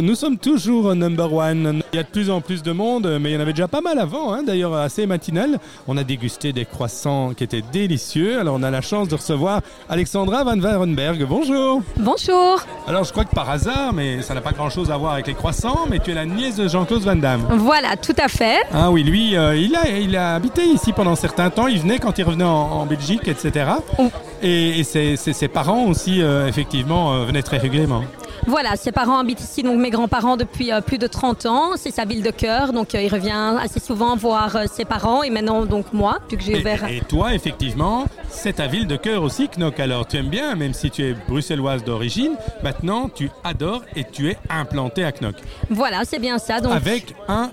Nous sommes toujours au number one. Il y a de plus en plus de monde, mais il y en avait déjà pas mal avant, hein, d'ailleurs assez matinal. On a dégusté des croissants qui étaient délicieux. Alors on a la chance de recevoir Alexandra Van Warenberg. Bonjour. Bonjour. Alors je crois que par hasard, mais ça n'a pas grand-chose à voir avec les croissants, mais tu es la nièce de Jean-Claude Van Damme. Voilà, tout à fait. Ah oui, lui, euh, il, a, il a habité ici pendant certains temps. Il venait quand il revenait en, en Belgique, etc. Oh. Et, et ses, ses- ses parents aussi, euh, effectivement, euh, venaient très régulièrement. Voilà, ses parents habitent ici, donc mes grands-parents depuis euh, plus de 30 ans. C'est sa ville de cœur, donc euh, il revient assez souvent voir euh, ses parents et maintenant donc moi, vu que j'ai Et, ouvert. et toi, effectivement, c'est ta ville de cœur aussi, Knock. Alors, tu aimes bien, même si tu es bruxelloise d'origine, maintenant, tu adores et tu es implantée à Knock. Voilà, c'est bien ça. Donc Avec un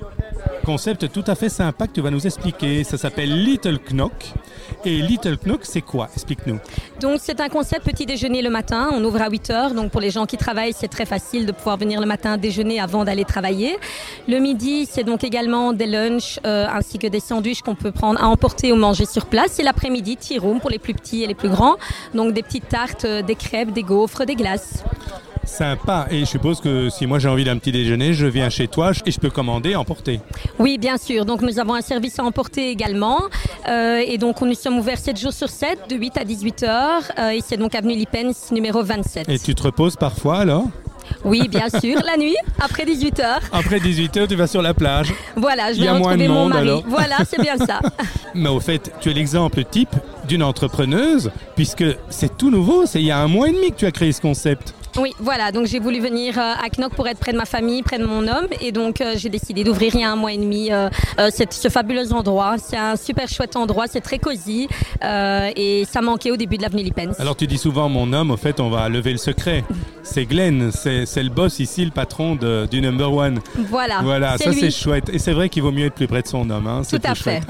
concept tout à fait sympa que tu vas nous expliquer. Ça s'appelle Little Knock. Et Little Knock, c'est quoi? Explique-nous. donc c'est un concept petit déjeuner le matin. On ouvre à 8 heures, donc pour les gens qui travaillent, c'est très facile de pouvoir venir le matin déjeuner avant d'aller travailler. Le midi, c'est donc également des lunchs euh, ainsi que des sandwichs qu'on peut prendre à emporter ou manger sur place. Et l'après-midi, tea room pour les plus petits et les plus grands. Donc des petites tartes, euh, des crêpes, des gaufres, des glaces. Sympa. Et je suppose que si moi j'ai envie d'un petit déjeuner, je viens chez toi et je peux commander, emporter. Oui, bien sûr. Donc, nous avons un service à emporter également. Euh, et donc, nous sommes ouverts 7 jours sur 7, de 8 à 18 heures. Euh, et c'est donc avenue Lipens, numéro 27. Et tu te reposes parfois alors? Oui, bien sûr. La nuit, après 18 heures. Après 18h, tu vas sur la plage. Voilà, je vais retrouver mon mari. alors. Voilà, c'est bien ça. Mais au fait, tu es l'exemple type d'une entrepreneuse, puisque c'est tout nouveau. C'est il y a un mois et demi que tu as créé ce concept. Oui, voilà. Donc, j'ai voulu venir euh, à Knock pour être près de ma famille, près de mon homme. Et donc, euh, j'ai décidé d'ouvrir il y a un mois et demi euh, cette- ce fabuleux endroit. C'est un super chouette endroit. C'est très cosy. Euh, et ça manquait au début de l'avenue Lipens. Alors tu dis souvent mon homme, au fait on va lever le secret. C'est Glenn, c'est le boss ici, le patron de- du number one. Voilà. Voilà, c'est ça c'est chouette. Et c'est vrai qu'il vaut mieux être plus près de son homme. Hein. Tout à fait.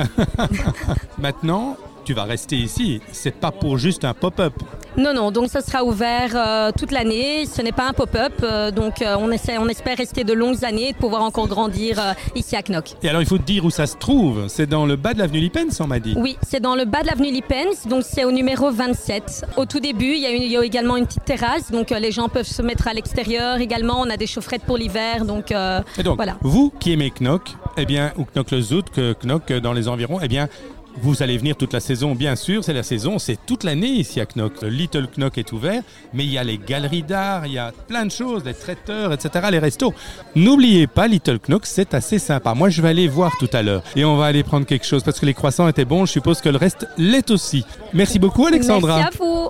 Maintenant, tu vas rester ici. C'est pas pour juste un pop-up. Non, non, donc ça sera ouvert euh, toute l'année. Ce n'est pas un pop-up, euh, donc euh, on, essaie, on espère rester de longues années et de pouvoir encore grandir ici à Knock. Et alors il faut te dire où ça se trouve. C'est dans le bas de l'avenue Lipens, on m'a dit. Oui, c'est dans le bas de l'avenue Lipens, donc c'est au numéro 27. Au tout début, il y a, une- il y a également une petite terrasse, donc les gens peuvent se mettre à l'extérieur également. On a des chaufferettes pour l'hiver, donc Et donc, voilà. vous qui aimez Knock, eh bien, ou Knock le Zout, que Knock dans les environs, eh bien, vous allez venir toute la saison, bien sûr, c'est la saison, c'est toute l'année ici à Knock. Le Little Knock est ouvert, mais il y a les galeries d'art, il y a plein de choses, les traiteurs, etc., les restos. N'oubliez pas, Little Knock, c'est assez sympa. Moi, je vais aller voir tout à l'heure et on va aller prendre quelque chose parce que les croissants étaient bons, je suppose que le reste l'est aussi. Merci beaucoup, Alexandra. Merci à vous.